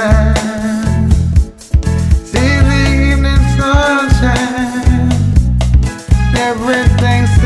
sunshine. See the evening sunshine. Everything's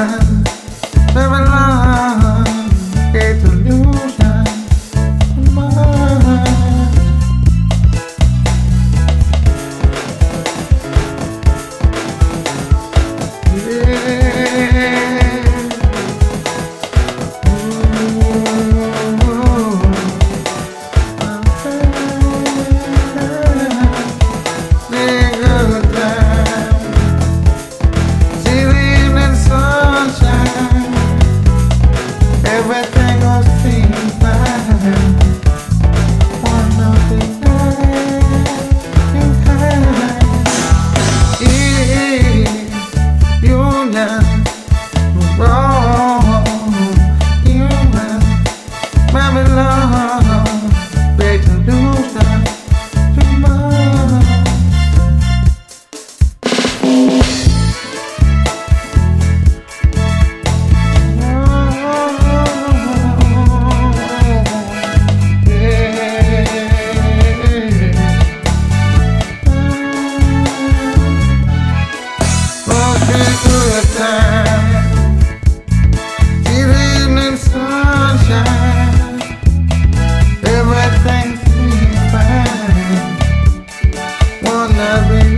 time I've been